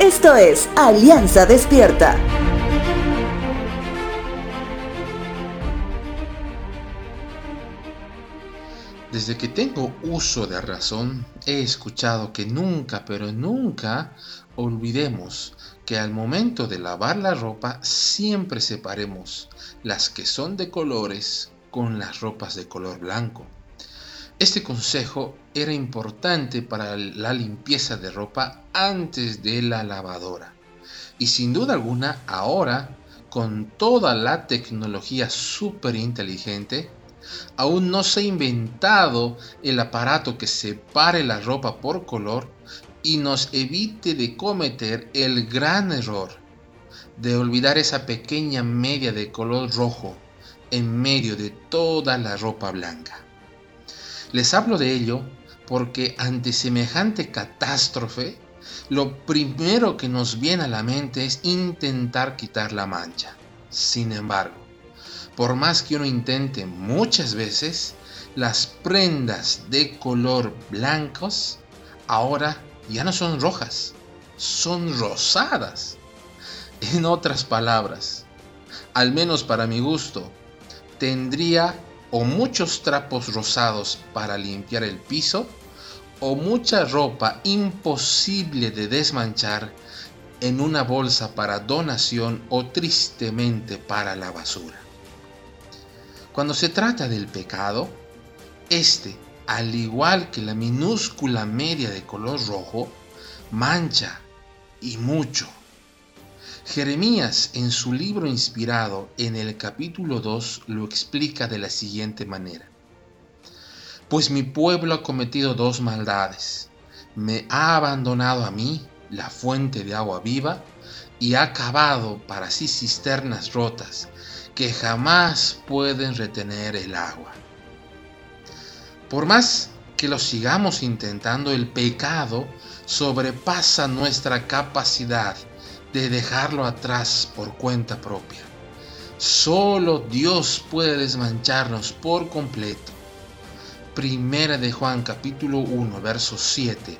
Esto es Alianza Despierta. Desde que tengo uso de razón, he escuchado que nunca, pero nunca olvidemos que al momento de lavar la ropa siempre separemos las que son de colores con las ropas de color blanco. Este consejo era importante para la limpieza de ropa antes de la lavadora. Y sin duda alguna, ahora, con toda la tecnología súper inteligente, aún no se ha inventado el aparato que separe la ropa por color y nos evite de cometer el gran error de olvidar esa pequeña media de color rojo en medio de toda la ropa blanca. Les hablo de ello porque ante semejante catástrofe, lo primero que nos viene a la mente es intentar quitar la mancha. Sin embargo, por más que uno intente muchas veces, las prendas de color blancos ahora ya no son rojas, son rosadas. En otras palabras, al menos para mi gusto, tendría o muchos trapos rosados para limpiar el piso o mucha ropa imposible de desmanchar en una bolsa para donación o tristemente para la basura. Cuando se trata del pecado, este, al igual que la minúscula media de color rojo, mancha y mucho. Jeremías en su libro inspirado en el capítulo 2 lo explica de la siguiente manera. Pues mi pueblo ha cometido dos maldades. Me ha abandonado a mí, la fuente de agua viva, y ha cavado para sí cisternas rotas que jamás pueden retener el agua. Por más que lo sigamos intentando, el pecado sobrepasa nuestra capacidad de dejarlo atrás por cuenta propia. Solo Dios puede desmancharnos por completo. Primera de Juan capítulo 1 verso 7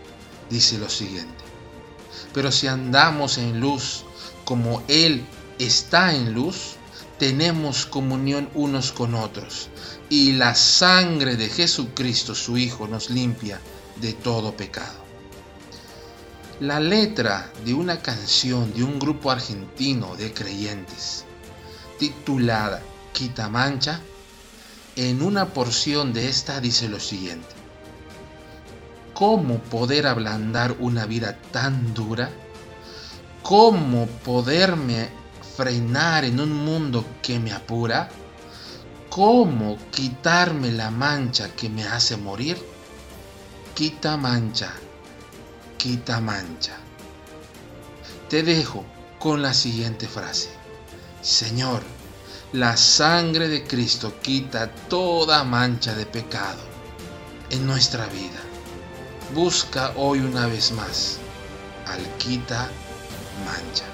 dice lo siguiente. Pero si andamos en luz como Él está en luz, tenemos comunión unos con otros y la sangre de Jesucristo su Hijo nos limpia de todo pecado la letra de una canción de un grupo argentino de creyentes titulada Quitamancha, en una porción de esta dice lo siguiente. ¿Cómo poder ablandar una vida tan dura? ¿Cómo poderme frenar en un mundo que me apura? ¿Cómo quitarme la mancha que me hace morir? Quita mancha, quita mancha. Te dejo con la siguiente frase. Señor, la sangre de Cristo quita toda mancha de pecado en nuestra vida. Busca hoy una vez más al quita mancha.